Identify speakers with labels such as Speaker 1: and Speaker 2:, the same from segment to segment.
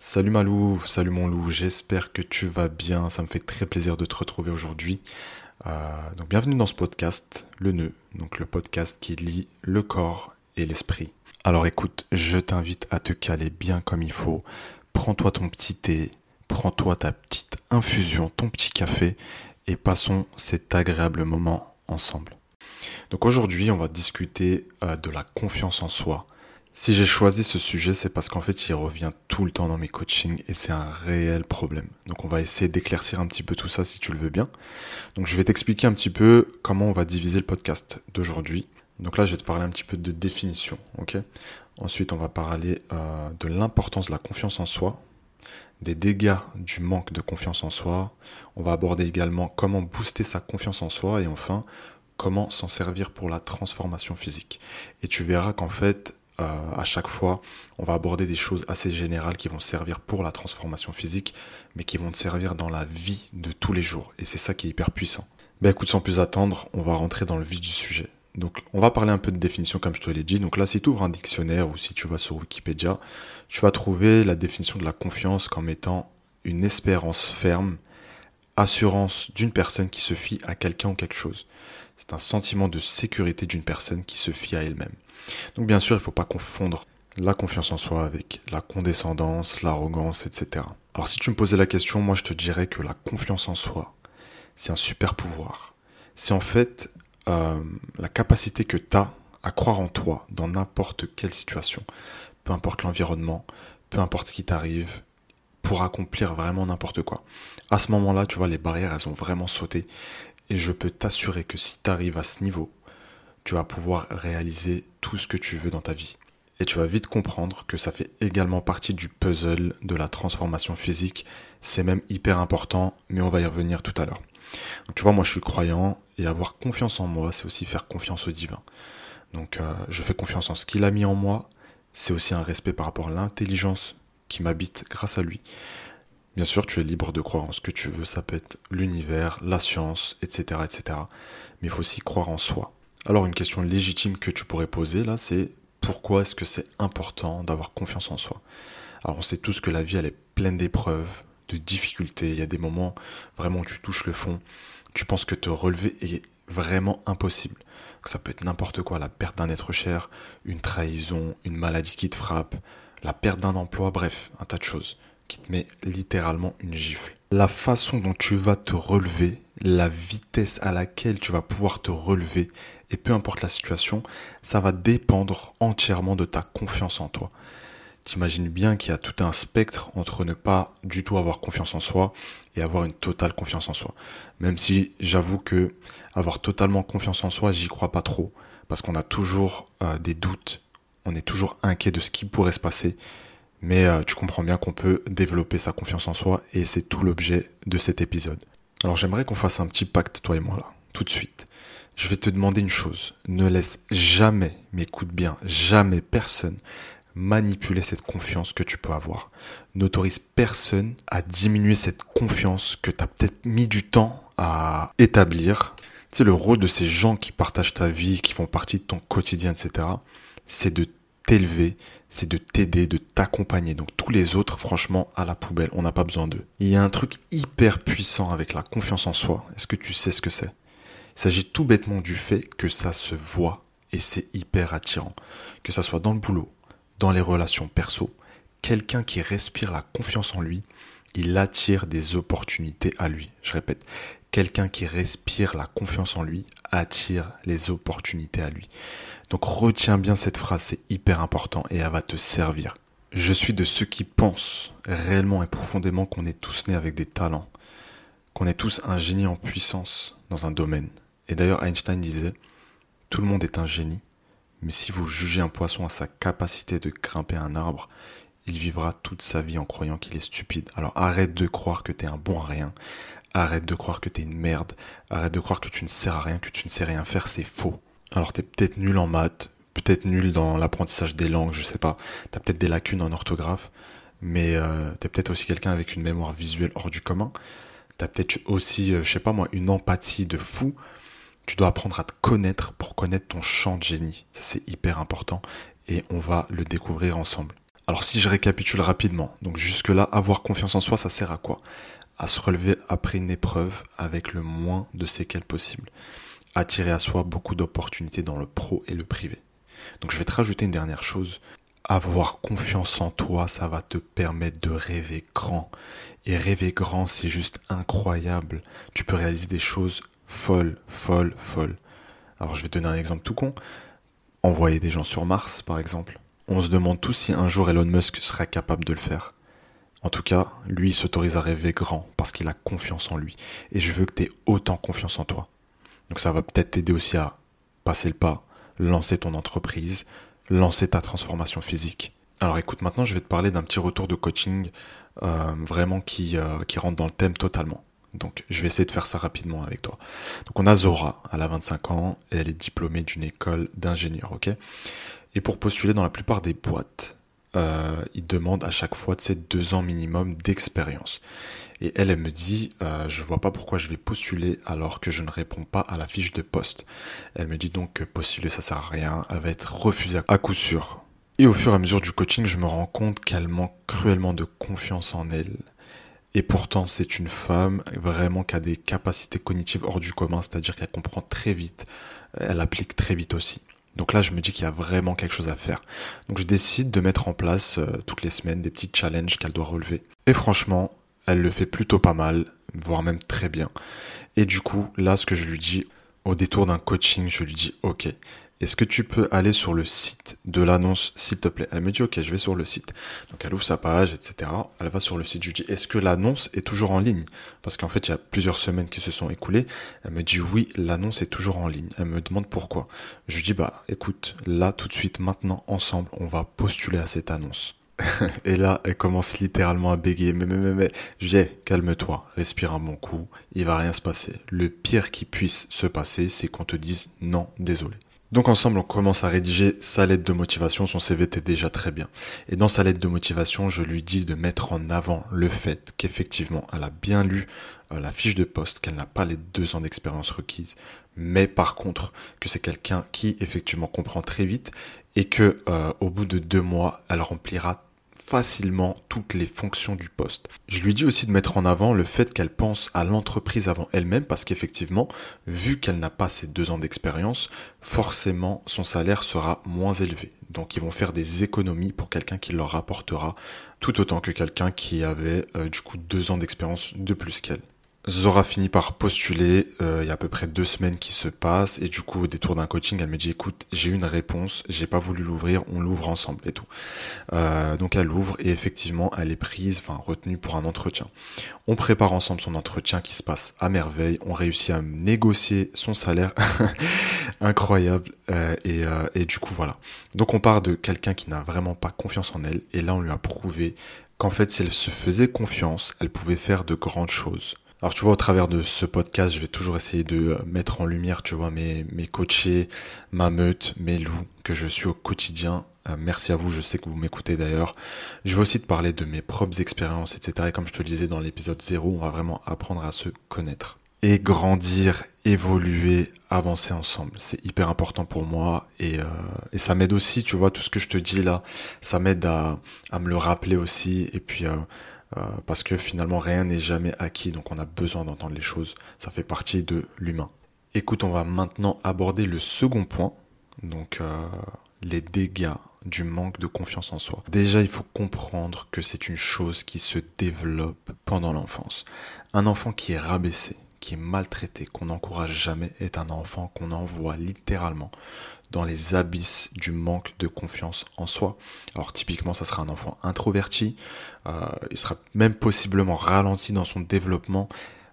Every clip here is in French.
Speaker 1: Salut Malou, salut mon loup, j'espère que tu vas bien, ça me fait très plaisir de te retrouver aujourd'hui. Euh, donc bienvenue dans ce podcast, le nœud, donc le podcast qui lie le corps et l'esprit. Alors écoute, je t'invite à te caler bien comme il faut, prends-toi ton petit thé, prends-toi ta petite infusion, ton petit café, et passons cet agréable moment ensemble. Donc aujourd'hui, on va discuter euh, de la confiance en soi si j'ai choisi ce sujet, c'est parce qu'en fait, il revient tout le temps dans mes coachings et c'est un réel problème. Donc, on va essayer d'éclaircir un petit peu tout ça si tu le veux bien. Donc, je vais t'expliquer un petit peu comment on va diviser le podcast d'aujourd'hui. Donc là, je vais te parler un petit peu de définition, Ensuite, on va parler euh, de l'importance de la confiance en soi, des dégâts du manque de confiance en soi. On va aborder également comment booster sa confiance en soi et enfin, comment s'en servir pour la transformation physique. Et tu verras qu'en fait, euh, à chaque fois, on va aborder des choses assez générales qui vont servir pour la transformation physique, mais qui vont te servir dans la vie de tous les jours. Et c'est ça qui est hyper puissant. Ben écoute, sans plus attendre, on va rentrer dans le vif du sujet. Donc, on va parler un peu de définition, comme je te l'ai dit. Donc là, si tu ouvres un dictionnaire ou si tu vas sur Wikipédia, tu vas trouver la définition de la confiance comme étant une espérance ferme, assurance d'une personne qui se fie à quelqu'un ou quelque chose. C'est un sentiment de sécurité d'une personne qui se fie à elle-même. Donc bien sûr, il ne faut pas confondre la confiance en soi avec la condescendance, l'arrogance, etc. Alors si tu me posais la question, moi je te dirais que la confiance en soi, c'est un super pouvoir. C'est en fait euh, la capacité que tu as à croire en toi dans n'importe quelle situation, peu importe l'environnement, peu importe ce qui t'arrive, pour accomplir vraiment n'importe quoi. À ce moment-là, tu vois, les barrières, elles ont vraiment sauté. Et je peux t'assurer que si tu arrives à ce niveau, tu vas pouvoir réaliser tout ce que tu veux dans ta vie. Et tu vas vite comprendre que ça fait également partie du puzzle de la transformation physique. C'est même hyper important, mais on va y revenir tout à l'heure. Tu vois, moi je suis croyant et avoir confiance en moi, c'est aussi faire confiance au divin. Donc euh, je fais confiance en ce qu'il a mis en moi. C'est aussi un respect par rapport à l'intelligence qui m'habite grâce à lui. Bien sûr, tu es libre de croire en ce que tu veux. Ça peut être l'univers, la science, etc., etc. Mais il faut aussi croire en soi. Alors une question légitime que tu pourrais poser là, c'est pourquoi est-ce que c'est important d'avoir confiance en soi? Alors on sait tous que la vie elle est pleine d'épreuves, de difficultés, il y a des moments vraiment où tu touches le fond, tu penses que te relever est vraiment impossible. Ça peut être n'importe quoi, la perte d'un être cher, une trahison, une maladie qui te frappe, la perte d'un emploi, bref, un tas de choses qui te met littéralement une gifle. La façon dont tu vas te relever, la vitesse à laquelle tu vas pouvoir te relever, et peu importe la situation, ça va dépendre entièrement de ta confiance en toi. T'imagines bien qu'il y a tout un spectre entre ne pas du tout avoir confiance en soi et avoir une totale confiance en soi. Même si j'avoue que avoir totalement confiance en soi, j'y crois pas trop, parce qu'on a toujours euh, des doutes, on est toujours inquiet de ce qui pourrait se passer. Mais euh, tu comprends bien qu'on peut développer sa confiance en soi et c'est tout l'objet de cet épisode. Alors j'aimerais qu'on fasse un petit pacte, toi et moi là, tout de suite je vais te demander une chose. Ne laisse jamais, mais écoute bien, jamais personne manipuler cette confiance que tu peux avoir. N'autorise personne à diminuer cette confiance que tu as peut-être mis du temps à établir. Tu sais, le rôle de ces gens qui partagent ta vie, qui font partie de ton quotidien, etc., c'est de t'élever, c'est de t'aider, de t'accompagner. Donc tous les autres, franchement, à la poubelle, on n'a pas besoin d'eux. Il y a un truc hyper puissant avec la confiance en soi. Est-ce que tu sais ce que c'est? Il s'agit tout bêtement du fait que ça se voit et c'est hyper attirant. Que ça soit dans le boulot, dans les relations perso, quelqu'un qui respire la confiance en lui, il attire des opportunités à lui. Je répète, quelqu'un qui respire la confiance en lui attire les opportunités à lui. Donc retiens bien cette phrase, c'est hyper important et elle va te servir. Je suis de ceux qui pensent réellement et profondément qu'on est tous nés avec des talents, qu'on est tous un génie en puissance dans un domaine et d'ailleurs, Einstein disait, tout le monde est un génie, mais si vous jugez un poisson à sa capacité de grimper un arbre, il vivra toute sa vie en croyant qu'il est stupide. Alors arrête de croire que t'es un bon à rien. Arrête de croire que t'es une merde. Arrête de croire que tu ne sers à rien, que tu ne sais rien faire, c'est faux. Alors t'es peut-être nul en maths, peut-être nul dans l'apprentissage des langues, je sais pas. T'as peut-être des lacunes en orthographe, mais euh, t'es peut-être aussi quelqu'un avec une mémoire visuelle hors du commun. T'as peut-être aussi, euh, je sais pas moi, une empathie de fou. Tu dois apprendre à te connaître pour connaître ton champ de génie. Ça, c'est hyper important et on va le découvrir ensemble. Alors si je récapitule rapidement, donc jusque-là, avoir confiance en soi, ça sert à quoi? À se relever après une épreuve avec le moins de séquelles possible. Attirer à soi beaucoup d'opportunités dans le pro et le privé. Donc je vais te rajouter une dernière chose. Avoir confiance en toi, ça va te permettre de rêver grand. Et rêver grand, c'est juste incroyable. Tu peux réaliser des choses folles, folles, folles. Alors je vais te donner un exemple tout con. Envoyer des gens sur Mars, par exemple. On se demande tous si un jour Elon Musk sera capable de le faire. En tout cas, lui s'autorise à rêver grand parce qu'il a confiance en lui. Et je veux que tu aies autant confiance en toi. Donc ça va peut-être t'aider aussi à passer le pas, lancer ton entreprise, lancer ta transformation physique. Alors écoute, maintenant je vais te parler d'un petit retour de coaching euh, vraiment qui, euh, qui rentre dans le thème totalement. Donc je vais essayer de faire ça rapidement avec toi. Donc on a Zora, elle a 25 ans et elle est diplômée d'une école d'ingénieur, ok? Et pour postuler dans la plupart des boîtes, euh, ils demandent à chaque fois de ces deux ans minimum d'expérience. Et elle, elle me dit, euh, je vois pas pourquoi je vais postuler alors que je ne réponds pas à la fiche de poste. Elle me dit donc que postuler ça sert à rien, elle va être refusée à coup sûr. Et au fur et à mesure du coaching, je me rends compte qu'elle manque cruellement de confiance en elle. Et pourtant, c'est une femme vraiment qui a des capacités cognitives hors du commun, c'est-à-dire qu'elle comprend très vite, elle applique très vite aussi. Donc là, je me dis qu'il y a vraiment quelque chose à faire. Donc je décide de mettre en place euh, toutes les semaines des petits challenges qu'elle doit relever. Et franchement, elle le fait plutôt pas mal, voire même très bien. Et du coup, là, ce que je lui dis, au détour d'un coaching, je lui dis, ok, est-ce que tu peux aller sur le site de l'annonce, s'il te plaît? Elle me dit, ok, je vais sur le site. Donc elle ouvre sa page, etc. Elle va sur le site. Je lui dis, est-ce que l'annonce est toujours en ligne? Parce qu'en fait, il y a plusieurs semaines qui se sont écoulées. Elle me dit, oui, l'annonce est toujours en ligne. Elle me demande pourquoi. Je lui dis, bah, écoute, là, tout de suite, maintenant, ensemble, on va postuler à cette annonce. Et là, elle commence littéralement à bégayer. Mais, mais, mais, mais, j'ai, calme-toi, respire un bon coup, il va rien se passer. Le pire qui puisse se passer, c'est qu'on te dise non, désolé. Donc ensemble, on commence à rédiger sa lettre de motivation. Son CV était déjà très bien. Et dans sa lettre de motivation, je lui dis de mettre en avant le fait qu'effectivement, elle a bien lu euh, la fiche de poste, qu'elle n'a pas les deux ans d'expérience requises, mais par contre que c'est quelqu'un qui effectivement comprend très vite et que euh, au bout de deux mois, elle remplira facilement toutes les fonctions du poste. Je lui dis aussi de mettre en avant le fait qu'elle pense à l'entreprise avant elle-même parce qu'effectivement, vu qu'elle n'a pas ces deux ans d'expérience, forcément son salaire sera moins élevé. Donc ils vont faire des économies pour quelqu'un qui leur rapportera tout autant que quelqu'un qui avait euh, du coup deux ans d'expérience de plus qu'elle. Zora finit par postuler, euh, il y a à peu près deux semaines qui se passent, et du coup au détour d'un coaching, elle me dit écoute, j'ai une réponse, j'ai pas voulu l'ouvrir, on l'ouvre ensemble et tout. Euh, donc elle l'ouvre et effectivement elle est prise, enfin retenue pour un entretien. On prépare ensemble son entretien qui se passe à merveille, on réussit à négocier son salaire, incroyable, euh, et, et du coup voilà. Donc on part de quelqu'un qui n'a vraiment pas confiance en elle, et là on lui a prouvé qu'en fait si elle se faisait confiance, elle pouvait faire de grandes choses. Alors tu vois, au travers de ce podcast, je vais toujours essayer de euh, mettre en lumière, tu vois, mes, mes coachés, ma meute, mes loups que je suis au quotidien. Euh, merci à vous, je sais que vous m'écoutez d'ailleurs. Je vais aussi te parler de mes propres expériences, etc. Et comme je te le disais dans l'épisode 0, on va vraiment apprendre à se connaître. Et grandir, évoluer, avancer ensemble. C'est hyper important pour moi et, euh, et ça m'aide aussi, tu vois, tout ce que je te dis là, ça m'aide à, à me le rappeler aussi. Et puis... Euh, euh, parce que finalement rien n'est jamais acquis, donc on a besoin d'entendre les choses, ça fait partie de l'humain. Écoute, on va maintenant aborder le second point, donc euh, les dégâts du manque de confiance en soi. Déjà, il faut comprendre que c'est une chose qui se développe pendant l'enfance. Un enfant qui est rabaissé, qui est maltraité, qu'on n'encourage jamais, est un enfant qu'on envoie littéralement dans les abysses du manque de confiance en soi. Alors typiquement, ça sera un enfant introverti, euh, il sera même possiblement ralenti dans son développement,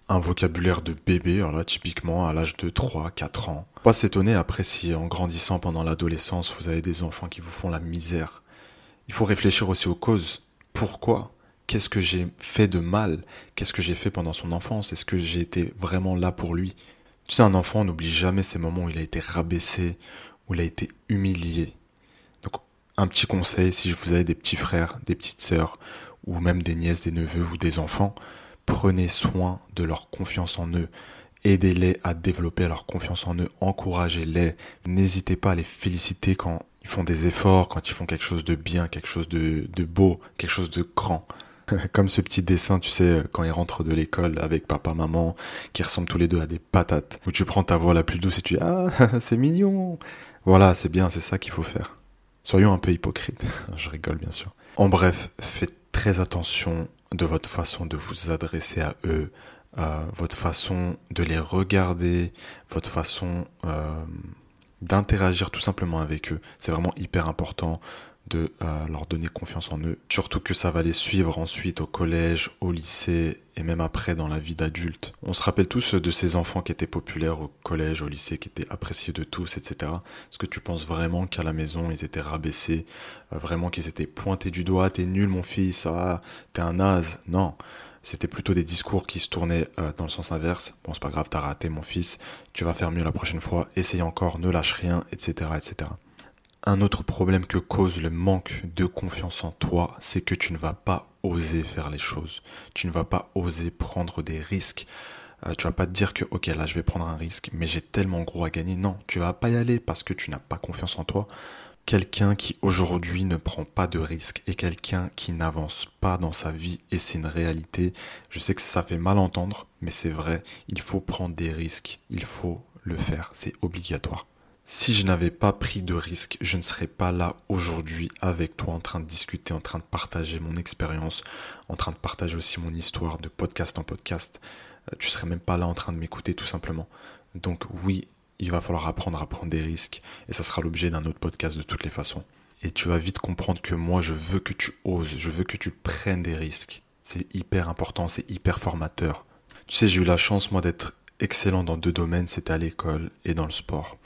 Speaker 1: un vocabulaire de bébé, alors là typiquement à l'âge de 3, 4 ans. Pas s'étonner après si en grandissant pendant l'adolescence, vous avez des enfants qui vous font la misère. Il faut réfléchir aussi aux causes. Pourquoi? Qu'est-ce que j'ai fait de mal? Qu'est-ce que j'ai fait pendant son enfance? Est-ce que j'ai été vraiment là pour lui? Tu sais, un enfant n'oublie jamais ces moments où il a été rabaissé, où il a été humilié. Donc, un petit conseil, si vous avez des petits frères, des petites sœurs, ou même des nièces, des neveux ou des enfants, prenez soin de leur confiance en eux. Aidez-les à développer leur confiance en eux, encouragez-les. N'hésitez pas à les féliciter quand ils font des efforts, quand ils font quelque chose de bien, quelque chose de, de beau, quelque chose de grand. Comme ce petit dessin, tu sais, quand ils rentrent de l'école avec papa, maman, qui ressemblent tous les deux à des patates, où tu prends ta voix la plus douce et tu dis Ah, c'est mignon Voilà, c'est bien, c'est ça qu'il faut faire. Soyons un peu hypocrites. Je rigole, bien sûr. En bref, faites très attention de votre façon de vous adresser à eux, votre façon de les regarder, votre façon euh, d'interagir tout simplement avec eux. C'est vraiment hyper important de euh, leur donner confiance en eux. Surtout que ça va les suivre ensuite au collège, au lycée et même après dans la vie d'adulte. On se rappelle tous de ces enfants qui étaient populaires au collège, au lycée, qui étaient appréciés de tous, etc. Est-ce que tu penses vraiment qu'à la maison ils étaient rabaissés, euh, vraiment qu'ils étaient pointés du doigt, t'es nul mon fils, ah, t'es un naze? Non. C'était plutôt des discours qui se tournaient euh, dans le sens inverse. Bon, c'est pas grave, t'as raté mon fils, tu vas faire mieux la prochaine fois, essaye encore, ne lâche rien, etc., etc. Un autre problème que cause le manque de confiance en toi, c'est que tu ne vas pas oser faire les choses. Tu ne vas pas oser prendre des risques. Euh, tu vas pas te dire que ok là je vais prendre un risque, mais j'ai tellement gros à gagner. Non, tu vas pas y aller parce que tu n'as pas confiance en toi. Quelqu'un qui aujourd'hui ne prend pas de risques et quelqu'un qui n'avance pas dans sa vie et c'est une réalité. Je sais que ça fait mal entendre, mais c'est vrai. Il faut prendre des risques. Il faut le faire. C'est obligatoire. Si je n'avais pas pris de risque, je ne serais pas là aujourd'hui avec toi en train de discuter, en train de partager mon expérience, en train de partager aussi mon histoire de podcast en podcast. Euh, tu serais même pas là en train de m'écouter tout simplement. Donc oui, il va falloir apprendre à prendre des risques et ça sera l'objet d'un autre podcast de toutes les façons. Et tu vas vite comprendre que moi je veux que tu oses, je veux que tu prennes des risques. C'est hyper important, c'est hyper formateur. Tu sais, j'ai eu la chance moi d'être excellent dans deux domaines, c'était à l'école et dans le sport.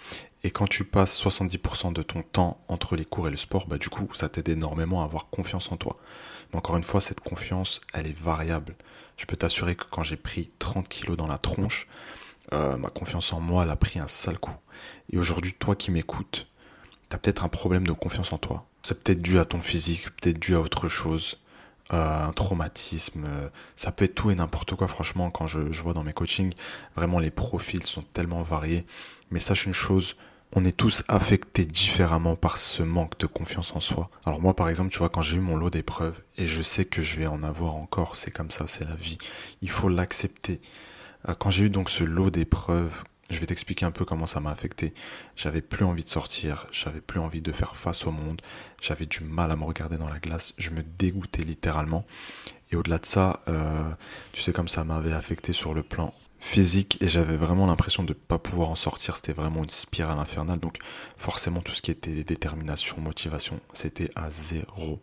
Speaker 1: Et quand tu passes 70% de ton temps entre les cours et le sport, bah du coup, ça t'aide énormément à avoir confiance en toi. Mais encore une fois, cette confiance, elle est variable. Je peux t'assurer que quand j'ai pris 30 kilos dans la tronche, euh, ma confiance en moi, elle a pris un sale coup. Et aujourd'hui, toi qui m'écoutes, t'as peut-être un problème de confiance en toi. C'est peut-être dû à ton physique, peut-être dû à autre chose, euh, un traumatisme. Euh, ça peut être tout et n'importe quoi, franchement, quand je, je vois dans mes coachings, vraiment les profils sont tellement variés. Mais sache une chose, on est tous affectés différemment par ce manque de confiance en soi. Alors moi par exemple, tu vois, quand j'ai eu mon lot d'épreuves, et je sais que je vais en avoir encore, c'est comme ça, c'est la vie, il faut l'accepter. Euh, quand j'ai eu donc ce lot d'épreuves, je vais t'expliquer un peu comment ça m'a affecté. J'avais plus envie de sortir, j'avais plus envie de faire face au monde, j'avais du mal à me regarder dans la glace, je me dégoûtais littéralement. Et au-delà de ça, euh, tu sais comme ça m'avait affecté sur le plan physique et j'avais vraiment l'impression de ne pas pouvoir en sortir. C'était vraiment une spirale infernale. Donc forcément tout ce qui était détermination, motivation, c'était à zéro.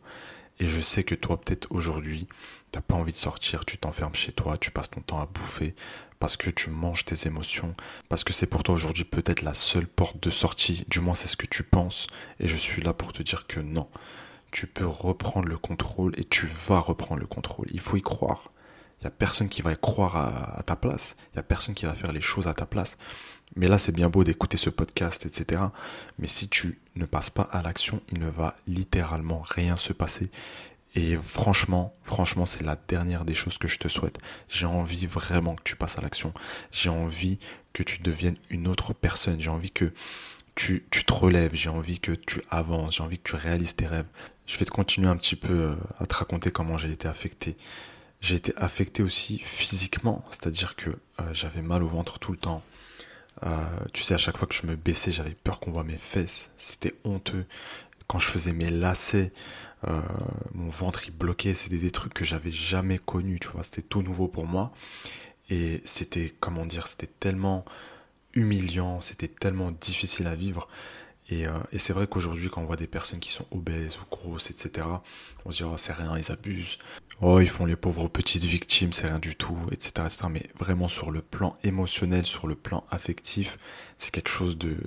Speaker 1: Et je sais que toi peut-être aujourd'hui, t'as pas envie de sortir, tu t'enfermes chez toi, tu passes ton temps à bouffer parce que tu manges tes émotions, parce que c'est pour toi aujourd'hui peut-être la seule porte de sortie, du moins c'est ce que tu penses, et je suis là pour te dire que non. Tu peux reprendre le contrôle et tu vas reprendre le contrôle. Il faut y croire. Il n'y a personne qui va croire à, ta place. Il n'y a personne qui va faire les choses à ta place. Mais là, c'est bien beau d'écouter ce podcast, etc. Mais si tu ne passes pas à l'action, il ne va littéralement rien se passer. Et franchement, franchement, c'est la dernière des choses que je te souhaite. J'ai envie vraiment que tu passes à l'action. J'ai envie que tu deviennes une autre personne. J'ai envie que tu, tu te relèves. J'ai envie que tu avances. J'ai envie que tu réalises tes rêves. Je vais te continuer un petit peu euh, à te raconter comment j'ai été affecté j'ai été affecté aussi physiquement, c'est-à-dire que euh, j'avais mal au ventre tout le temps. Euh, tu sais, à chaque fois que je me baissais, j'avais peur qu'on voit mes fesses. C'était honteux. Quand je faisais mes lacets, euh, mon ventre il bloquait. C'était des trucs que j'avais jamais connus, tu vois. C'était tout nouveau pour moi. Et c'était, comment dire, c'était tellement humiliant, c'était tellement difficile à vivre. Et, euh, et c'est vrai qu'aujourd'hui, quand on voit des personnes qui sont obèses ou grosses, etc., on se dit, oh, c'est rien, ils abusent. Oh, ils font les pauvres petites victimes, c'est rien du tout, etc., etc. Mais vraiment, sur le plan émotionnel, sur le plan affectif, c'est quelque chose de,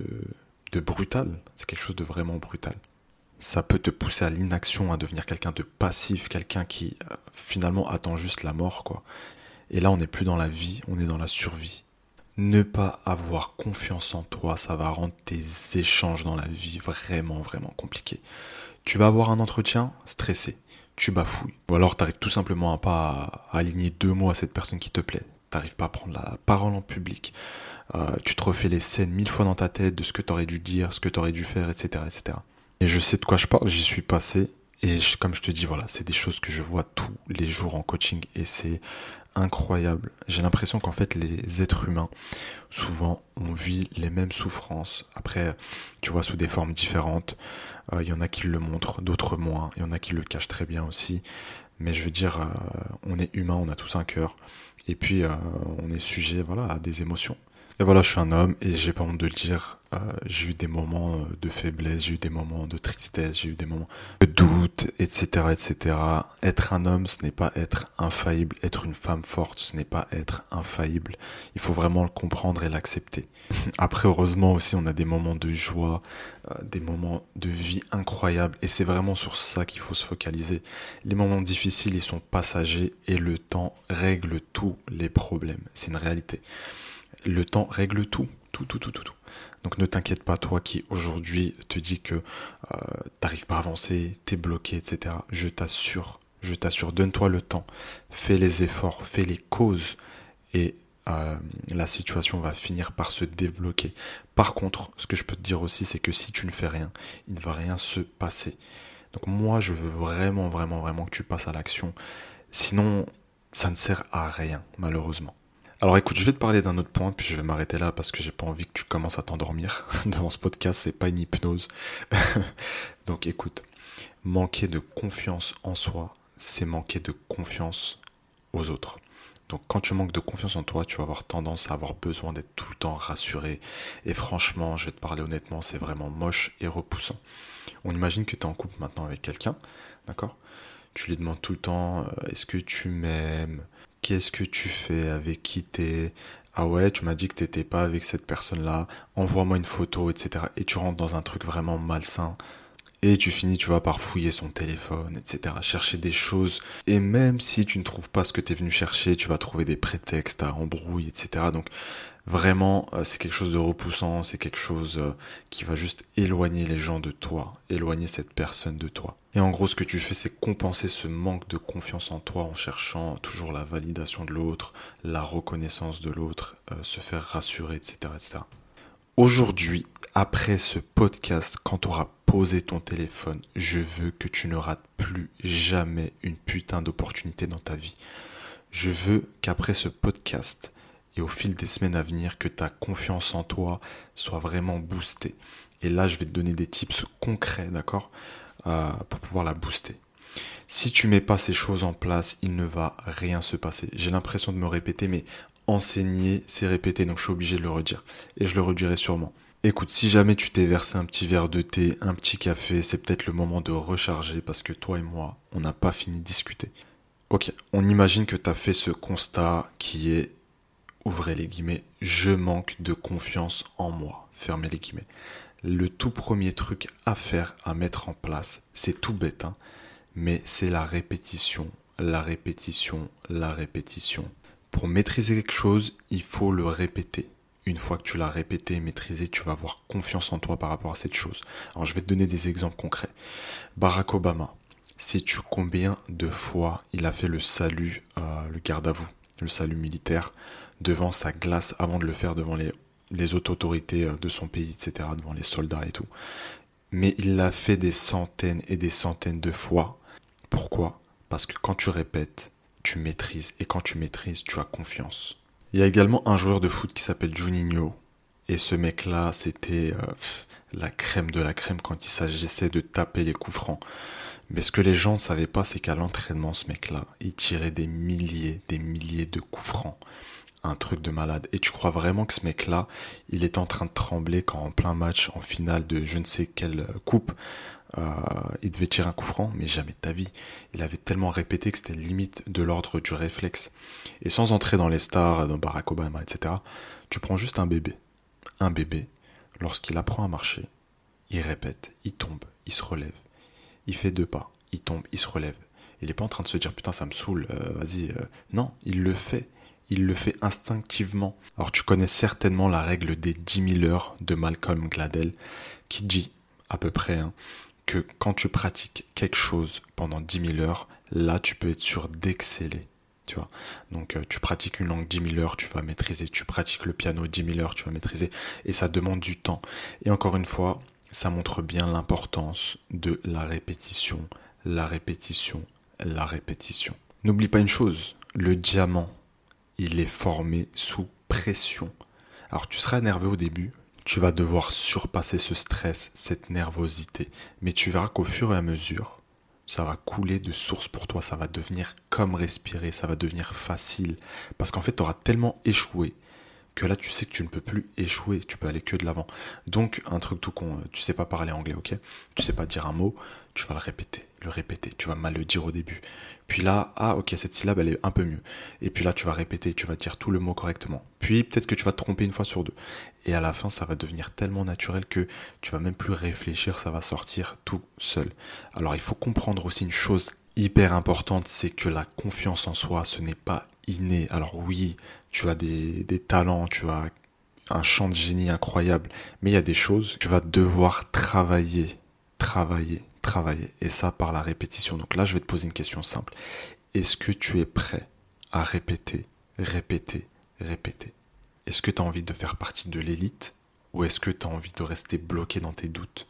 Speaker 1: de brutal. C'est quelque chose de vraiment brutal. Ça peut te pousser à l'inaction, à devenir quelqu'un de passif, quelqu'un qui euh, finalement attend juste la mort, quoi. Et là, on n'est plus dans la vie, on est dans la survie. Ne pas avoir confiance en toi, ça va rendre tes échanges dans la vie vraiment, vraiment compliqués. Tu vas avoir un entretien stressé, tu bafouilles. Ou alors tu n'arrives tout simplement à pas aligner deux mots à cette personne qui te plaît. Tu n'arrives pas à prendre la parole en public. Euh, tu te refais les scènes mille fois dans ta tête de ce que tu aurais dû dire, ce que tu aurais dû faire, etc., etc. Et je sais de quoi je parle, j'y suis passé. Et comme je te dis, voilà, c'est des choses que je vois tous les jours en coaching et c'est incroyable. J'ai l'impression qu'en fait, les êtres humains, souvent, on vit les mêmes souffrances. Après, tu vois, sous des formes différentes. Euh, il y en a qui le montrent, d'autres moins. Il y en a qui le cachent très bien aussi. Mais je veux dire, euh, on est humain, on a tous un cœur. Et puis, euh, on est sujet, voilà, à des émotions. Et voilà, je suis un homme et j'ai pas honte de le dire. Euh, j'ai eu des moments euh, de faiblesse, j'ai eu des moments de tristesse, j'ai eu des moments de doute, etc., etc. Être un homme, ce n'est pas être infaillible. Être une femme forte, ce n'est pas être infaillible. Il faut vraiment le comprendre et l'accepter. Après, heureusement aussi, on a des moments de joie, euh, des moments de vie incroyables et c'est vraiment sur ça qu'il faut se focaliser. Les moments difficiles, ils sont passagers et le temps règle tous les problèmes. C'est une réalité le temps règle tout, tout, tout, tout, tout. tout. Donc ne t'inquiète pas, toi qui aujourd'hui te dis que euh, t'arrives pas à avancer, t'es bloqué, etc. Je t'assure, je t'assure, donne-toi le temps, fais les efforts, fais les causes et euh, la situation va finir par se débloquer. Par contre, ce que je peux te dire aussi, c'est que si tu ne fais rien, il ne va rien se passer. Donc moi, je veux vraiment, vraiment, vraiment que tu passes à l'action. Sinon, ça ne sert à rien, malheureusement. Alors écoute, je vais te parler d'un autre point, puis je vais m'arrêter là parce que j'ai pas envie que tu commences à t'endormir devant ce podcast, c'est pas une hypnose. Donc écoute, manquer de confiance en soi, c'est manquer de confiance aux autres. Donc quand tu manques de confiance en toi, tu vas avoir tendance à avoir besoin d'être tout le temps rassuré. Et franchement, je vais te parler honnêtement, c'est vraiment moche et repoussant. On imagine que tu es en couple maintenant avec quelqu'un, d'accord? Tu lui demandes tout le temps, euh, est-ce que tu m'aimes? Qu'est-ce que tu fais Avec qui t'es? Ah ouais, tu m'as dit que t'étais pas avec cette personne-là. Envoie-moi une photo, etc. Et tu rentres dans un truc vraiment malsain. Et tu finis, tu vas par fouiller son téléphone, etc. Chercher des choses. Et même si tu ne trouves pas ce que tu es venu chercher, tu vas trouver des prétextes à embrouille, etc. Donc Vraiment, euh, c'est quelque chose de repoussant, c'est quelque chose euh, qui va juste éloigner les gens de toi, éloigner cette personne de toi. Et en gros, ce que tu fais, c'est compenser ce manque de confiance en toi en cherchant toujours la validation de l'autre, la reconnaissance de l'autre, euh, se faire rassurer, etc. etc. Aujourd'hui, après ce podcast, quand tu auras posé ton téléphone, je veux que tu ne rates plus jamais une putain d'opportunité dans ta vie. Je veux qu'après ce podcast, et au fil des semaines à venir que ta confiance en toi soit vraiment boostée. Et là, je vais te donner des tips concrets, d'accord, euh, pour pouvoir la booster. Si tu mets pas ces choses en place, il ne va rien se passer. J'ai l'impression de me répéter, mais enseigner, c'est répéter, donc je suis obligé de le redire. Et je le redirai sûrement. Écoute, si jamais tu t'es versé un petit verre de thé, un petit café, c'est peut-être le moment de recharger parce que toi et moi, on n'a pas fini de discuter. Ok, on imagine que tu as fait ce constat qui est ouvrez les guillemets, je manque de confiance en moi, fermez les guillemets. Le tout premier truc à faire, à mettre en place, c'est tout bête, hein, mais c'est la répétition, la répétition, la répétition. Pour maîtriser quelque chose, il faut le répéter. Une fois que tu l'as répété, maîtrisé, tu vas avoir confiance en toi par rapport à cette chose. Alors je vais te donner des exemples concrets. Barack Obama, sais-tu combien de fois il a fait le salut, euh, le garde à vous, le salut militaire devant sa glace avant de le faire devant les, les autorités euh, de son pays, etc., devant les soldats et tout. Mais il l'a fait des centaines et des centaines de fois. Pourquoi? Parce que quand tu répètes, tu maîtrises. Et quand tu maîtrises, tu as confiance. Il y a également un joueur de foot qui s'appelle Juninho. Et ce mec-là, c'était euh, la crème de la crème quand il s'agissait de taper les coups francs. Mais ce que les gens ne savaient pas, c'est qu'à l'entraînement, ce mec-là, il tirait des milliers, des milliers de coups francs un truc de malade. Et tu crois vraiment que ce mec-là, il est en train de trembler quand en plein match, en finale de je ne sais quelle coupe, euh, il devait tirer un coup franc, mais jamais de ta vie. Il avait tellement répété que c'était limite de l'ordre du réflexe. Et sans entrer dans les stars, dans Barack Obama, etc., tu prends juste un bébé. Un bébé, lorsqu'il apprend à marcher, il répète, il tombe, il se relève. Il fait deux pas, il tombe, il se relève. Il n'est pas en train de se dire putain ça me saoule, euh, vas-y. Euh. Non, il le fait il le fait instinctivement. Alors tu connais certainement la règle des 10 000 heures de Malcolm Gladwell qui dit à peu près hein, que quand tu pratiques quelque chose pendant 10 000 heures, là tu peux être sûr d'exceller. Tu vois Donc euh, tu pratiques une langue 10 000 heures, tu vas maîtriser. Tu pratiques le piano 10 000 heures, tu vas maîtriser. Et ça demande du temps. Et encore une fois, ça montre bien l'importance de la répétition, la répétition, la répétition. N'oublie pas une chose, le diamant, il est formé sous pression. Alors tu seras nerveux au début, tu vas devoir surpasser ce stress, cette nervosité, mais tu verras qu'au fur et à mesure, ça va couler de source pour toi, ça va devenir comme respirer, ça va devenir facile, parce qu'en fait, tu auras tellement échoué que là, tu sais que tu ne peux plus échouer, tu peux aller que de l'avant. Donc, un truc tout con, tu sais pas parler anglais, ok? Tu sais pas dire un mot, tu vas le répéter, le répéter, tu vas mal le dire au début. Puis là, ah ok, cette syllabe, elle est un peu mieux. Et puis là, tu vas répéter, tu vas dire tout le mot correctement. Puis peut-être que tu vas te tromper une fois sur deux. Et à la fin, ça va devenir tellement naturel que tu vas même plus réfléchir, ça va sortir tout seul. Alors, il faut comprendre aussi une chose hyper importante, c'est que la confiance en soi, ce n'est pas inné. Alors oui, tu as des, des talents, tu as un champ de génie incroyable, mais il y a des choses que tu vas devoir travailler, travailler, travailler, et ça par la répétition. Donc là, je vais te poser une question simple. Est-ce que tu es prêt à répéter, répéter, répéter? Est-ce que tu as envie de faire partie de l'élite ou est-ce que tu as envie de rester bloqué dans tes doutes?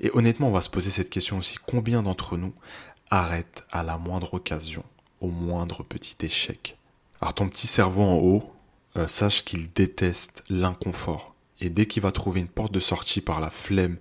Speaker 1: Et honnêtement, on va se poser cette question aussi. Combien d'entre nous arrêtent à la moindre occasion, au moindre petit échec? Alors ton petit cerveau en haut, euh, sache qu'il déteste l'inconfort. Et dès qu'il va trouver une porte de sortie par la flemme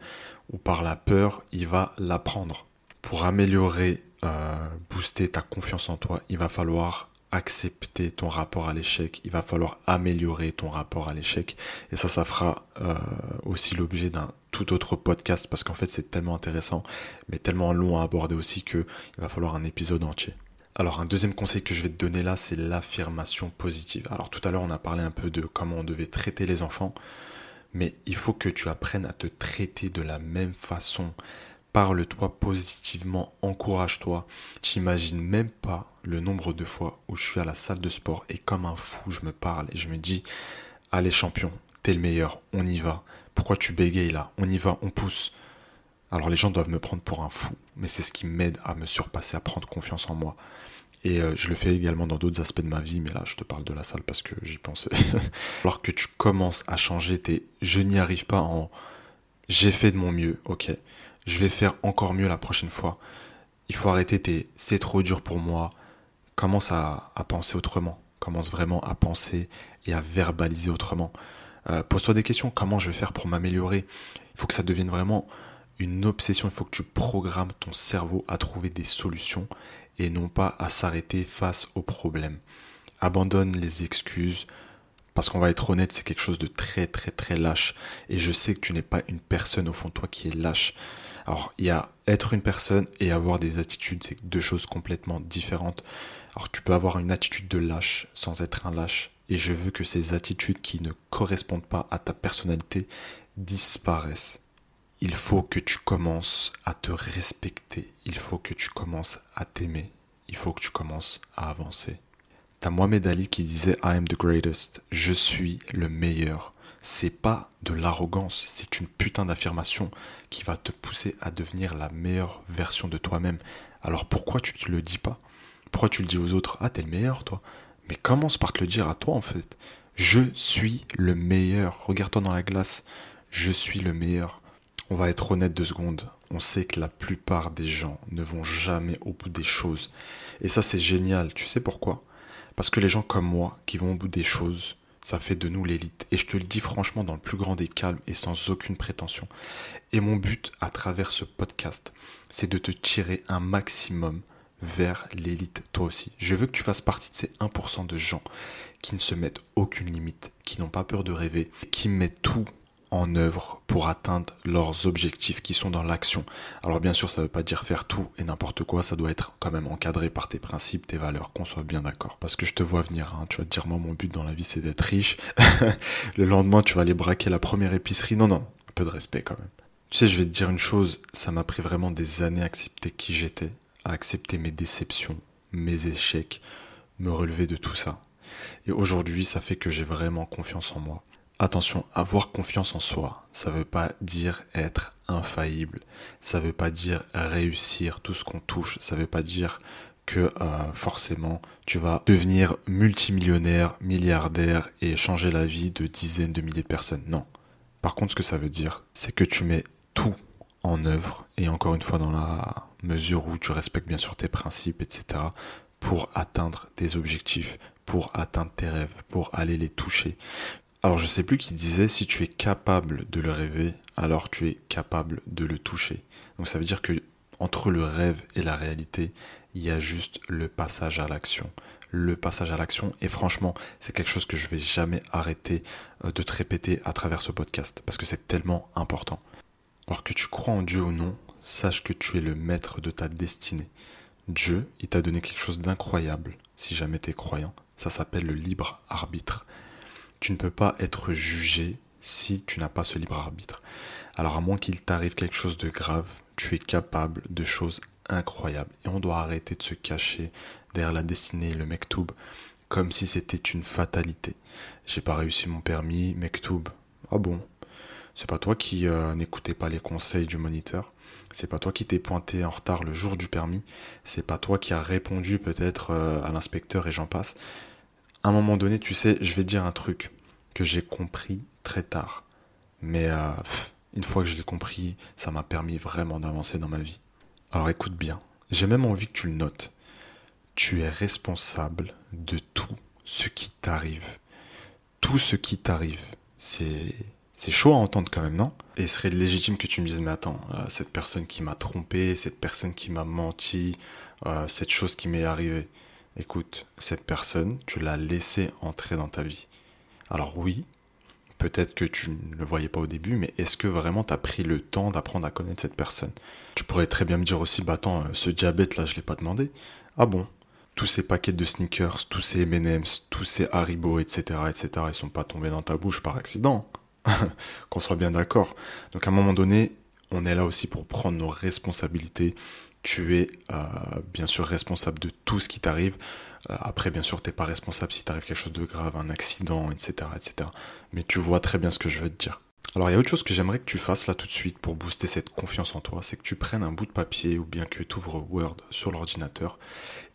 Speaker 1: ou par la peur, il va la prendre. Pour améliorer, euh, booster ta confiance en toi, il va falloir accepter ton rapport à l'échec, il va falloir améliorer ton rapport à l'échec. Et ça, ça fera euh, aussi l'objet d'un tout autre podcast parce qu'en fait c'est tellement intéressant, mais tellement long à aborder aussi qu'il va falloir un épisode entier. Alors un deuxième conseil que je vais te donner là, c'est l'affirmation positive. Alors tout à l'heure on a parlé un peu de comment on devait traiter les enfants, mais il faut que tu apprennes à te traiter de la même façon Parle-toi positivement, encourage-toi. T'imagines même pas le nombre de fois où je suis à la salle de sport et comme un fou, je me parle et je me dis Allez, champion, t'es le meilleur, on y va. Pourquoi tu bégayes là? On y va, on pousse. Alors les gens doivent me prendre pour un fou, mais c'est ce qui m'aide à me surpasser, à prendre confiance en moi. Et euh, je le fais également dans d'autres aspects de ma vie, mais là je te parle de la salle parce que j'y pensais. Alors que tu commences à changer tes je n'y arrive pas en j'ai fait de mon mieux, ok je vais faire encore mieux la prochaine fois. Il faut arrêter tes c'est trop dur pour moi. Commence à, penser autrement. Commence vraiment à penser et à verbaliser autrement. Euh, pose-toi des questions. Comment je vais faire pour m'améliorer? Il faut que ça devienne vraiment une obsession. Il faut que tu programmes ton cerveau à trouver des solutions et non pas à s'arrêter face aux problèmes. Abandonne les excuses. Parce qu'on va être honnête, c'est quelque chose de très très très lâche. Et je sais que tu n'es pas une personne au fond de toi qui est lâche. Alors, il y a être une personne et avoir des attitudes, c'est deux choses complètement différentes. Alors, tu peux avoir une attitude de lâche sans être un lâche. Et je veux que ces attitudes qui ne correspondent pas à ta personnalité disparaissent. Il faut que tu commences à te respecter. Il faut que tu commences à t'aimer. Il faut que tu commences à avancer. T'as Mohamed Ali qui disait I am the greatest. Je suis le meilleur c'est pas de l'arrogance, c'est une putain d'affirmation qui va te pousser à devenir la meilleure version de toi-même. Alors pourquoi tu te le dis pas? Pourquoi tu le dis aux autres Ah, t'es le meilleur, toi? Mais commence par te le dire à toi, en fait. Je suis le meilleur. Regarde-toi dans la glace. Je suis le meilleur. On va être honnête deux secondes. On sait que la plupart des gens ne vont jamais au bout des choses. Et ça, c'est génial. Tu sais pourquoi? Parce que les gens comme moi, qui vont au bout des choses, ça fait de nous l'élite. Et je te le dis franchement dans le plus grand des calmes et sans aucune prétention. Et mon but à travers ce podcast, c'est de te tirer un maximum vers l'élite toi aussi. Je veux que tu fasses partie de ces 1% de gens qui ne se mettent aucune limite, qui n'ont pas peur de rêver, qui mettent tout en œuvre pour atteindre leurs objectifs qui sont dans l'action. Alors bien sûr, ça ne veut pas dire faire tout et n'importe quoi, ça doit être quand même encadré par tes principes, tes valeurs, qu'on soit bien d'accord. Parce que je te vois venir, hein. tu vas te dire, moi mon but dans la vie c'est d'être riche. le lendemain, tu vas aller braquer la première épicerie. Non, non, un peu de respect quand même. Tu sais, je vais te dire une chose, ça m'a pris vraiment des années à accepter qui j'étais, à accepter mes déceptions, mes échecs, me relever de tout ça. Et aujourd'hui, ça fait que j'ai vraiment confiance en moi. Attention, avoir confiance en soi, ça veut pas dire être infaillible, ça veut pas dire réussir tout ce qu'on touche, ça veut pas dire que euh, forcément tu vas devenir multimillionnaire, milliardaire et changer la vie de dizaines de milliers de personnes. Non. Par contre, ce que ça veut dire, c'est que tu mets tout en œuvre, et encore une fois dans la mesure où tu respectes bien sûr tes principes, etc., pour atteindre tes objectifs, pour atteindre tes rêves, pour aller les toucher. Alors je sais plus qui disait si tu es capable de le rêver, alors tu es capable de le toucher. Donc ça veut dire que entre le rêve et la réalité, il y a juste le passage à l'action. Le passage à l'action, et franchement, c'est quelque chose que je vais jamais arrêter euh, de te répéter à travers ce podcast, parce que c'est tellement important. Alors que tu crois en Dieu ou non, sache que tu es le maître de ta destinée. Dieu, il t'a donné quelque chose d'incroyable, si jamais tu es croyant. Ça s'appelle le libre arbitre. Tu ne peux pas être jugé si tu n'as pas ce libre arbitre. Alors à moins qu'il t'arrive quelque chose de grave, tu es capable de choses incroyables. Et on doit arrêter de se cacher derrière la destinée le mektoub comme si c'était une fatalité. J'ai pas réussi mon permis, mektoub. Ah bon? C'est pas toi qui euh, n'écoutais pas les conseils du moniteur c'est pas toi qui t'es pointé en retard le jour du permis, c'est pas toi qui as répondu peut-être euh, à l'inspecteur et j'en passe. À un moment donné, tu sais, je vais dire un truc que j'ai compris très tard. Mais euh, une fois que je l'ai compris, ça m'a permis vraiment d'avancer dans ma vie. Alors écoute bien, j'ai même envie que tu le notes. Tu es responsable de tout ce qui t'arrive. Tout ce qui t'arrive. C'est c'est chaud à entendre quand même, non? Et ce serait légitime que tu me dises, mais attends, euh, cette personne qui m'a trompé, cette personne qui m'a menti, euh, cette chose qui m'est arrivée. Écoute, cette personne, tu l'as laissée entrer dans ta vie. Alors oui, peut-être que tu ne le voyais pas au début, mais est-ce que vraiment tu as pris le temps d'apprendre à connaître cette personne? Tu pourrais très bien me dire aussi, bah attends, euh, ce diabète là, je l'ai pas demandé. Ah bon? Tous ces paquets de sneakers, tous ces M&M's, tous ces Haribo, etc., etc., ils sont pas tombés dans ta bouche par accident. qu'on soit bien d'accord. Donc à un moment donné, on est là aussi pour prendre nos responsabilités. Tu es euh, bien sûr responsable de tout ce qui t'arrive. Euh, après, bien sûr, tu n'es pas responsable si t'arrive quelque chose de grave, un accident, etc., etc. Mais tu vois très bien ce que je veux te dire. Alors il y a autre chose que j'aimerais que tu fasses là tout de suite pour booster cette confiance en toi, c'est que tu prennes un bout de papier ou bien que tu ouvres Word sur l'ordinateur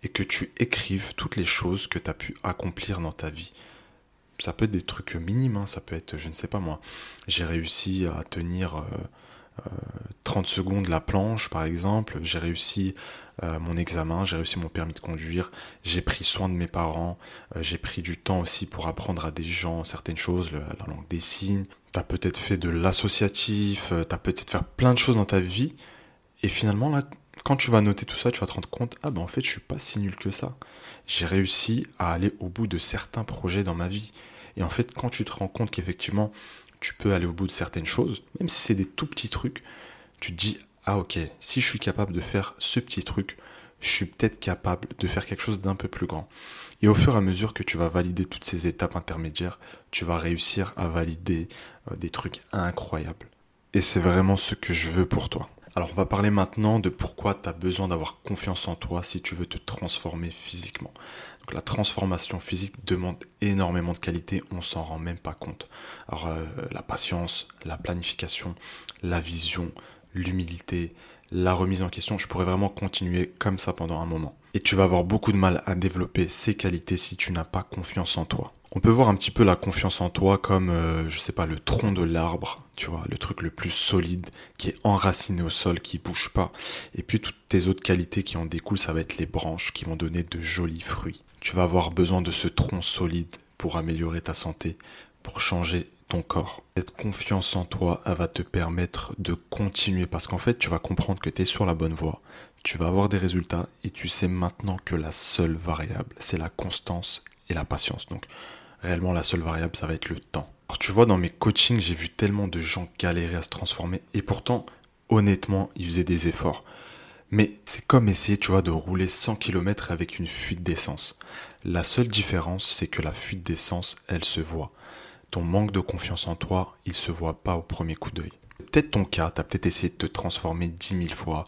Speaker 1: et que tu écrives toutes les choses que tu as pu accomplir dans ta vie ça peut être des trucs minimes, hein. ça peut être, je ne sais pas moi, j'ai réussi à tenir 30 euh, euh, secondes la planche par exemple, j'ai réussi euh, mon examen, j'ai réussi mon permis de conduire, j'ai pris soin de mes parents, j'ai pris du temps aussi pour apprendre à des gens certaines choses, la langue des signes, tu as peut-être fait de l'associatif, tu as peut-être fait plein de choses dans ta vie, et finalement là, quand tu vas noter tout ça, tu vas te rendre compte, ah ben en fait je suis pas si nul que ça. J'ai réussi à aller au bout de certains projets dans ma vie. Et en fait, quand tu te rends compte qu'effectivement, tu peux aller au bout de certaines choses, même si c'est des tout petits trucs, tu te dis, ah ok, si je suis capable de faire ce petit truc, je suis peut-être capable de faire quelque chose d'un peu plus grand. Et au fur et à mesure que tu vas valider toutes ces étapes intermédiaires, tu vas réussir à valider euh, des trucs incroyables. Et c'est vraiment ce que je veux pour toi. Alors on va parler maintenant de pourquoi tu as besoin d'avoir confiance en toi si tu veux te transformer physiquement. La transformation physique demande énormément de qualité, on s'en rend même pas compte. Alors euh, la patience, la planification, la vision, l'humilité, la remise en question, je pourrais vraiment continuer comme ça pendant un moment. Et tu vas avoir beaucoup de mal à développer ces qualités si tu n'as pas confiance en toi. On peut voir un petit peu la confiance en toi comme, euh, je sais pas, le tronc de l'arbre, tu vois, le truc le plus solide, qui est enraciné au sol, qui bouge pas. Et puis toutes tes autres qualités qui en découlent, ça va être les branches qui vont donner de jolis fruits. Tu vas avoir besoin de ce tronc solide pour améliorer ta santé, pour changer ton corps. Cette confiance en toi, elle va te permettre de continuer parce qu'en fait, tu vas comprendre que tu es sur la bonne voie, tu vas avoir des résultats et tu sais maintenant que la seule variable, c'est la constance et la patience. Donc, réellement, la seule variable, ça va être le temps. Alors, tu vois, dans mes coachings, j'ai vu tellement de gens galérer à se transformer et pourtant, honnêtement, ils faisaient des efforts. Mais c'est comme essayer, tu vois, de rouler 100 km avec une fuite d'essence. La seule différence, c'est que la fuite d'essence, elle se voit. Ton manque de confiance en toi, il se voit pas au premier coup d'œil. Peut-être ton cas, tu as peut-être essayé de te transformer dix mille fois,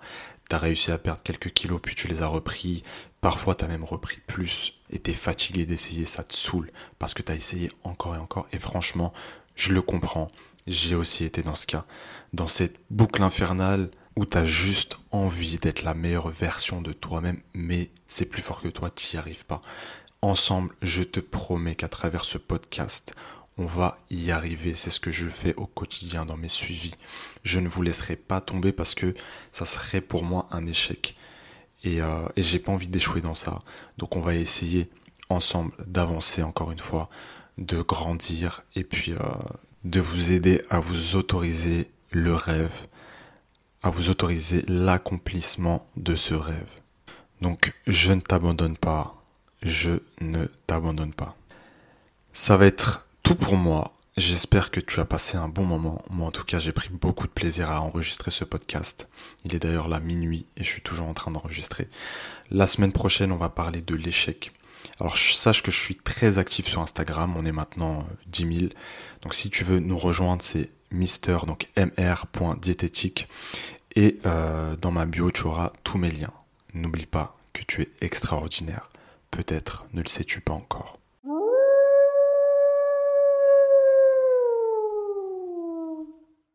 Speaker 1: tu as réussi à perdre quelques kilos puis tu les as repris, parfois tu as même repris plus. Et tu es fatigué d'essayer, ça te saoule. Parce que tu as essayé encore et encore. Et franchement, je le comprends, j'ai aussi été dans ce cas, dans cette boucle infernale où tu as juste envie d'être la meilleure version de toi-même mais c'est plus fort que toi, tu n'y arrives pas. Ensemble, je te promets qu'à travers ce podcast, On va y arriver, c'est ce que je fais au quotidien dans mes suivis. Je ne vous laisserai pas tomber parce que ça serait pour moi un échec. Et, euh, j'ai pas envie d'échouer dans ça. Donc on va essayer ensemble d'avancer encore une fois, de grandir et puis euh, de vous aider à vous autoriser le rêve, à vous autoriser l'accomplissement de ce rêve. Donc je ne t'abandonne pas, je ne t'abandonne pas. Ça va être tout pour moi. J'espère que tu as passé un bon moment. Moi en tout cas j'ai pris beaucoup de plaisir à enregistrer ce podcast. Il est d'ailleurs là minuit et je suis toujours en train d'enregistrer. La semaine prochaine on va parler de l'échec. Alors sache que je suis très actif sur Instagram, on est maintenant 10 euh, 000. Donc si tu veux nous rejoindre, c'est mister, donc mr.diététique. Et euh, dans ma bio, tu auras tous mes liens. N'oublie pas que tu es extraordinaire. Peut-être ne le sais-tu pas encore.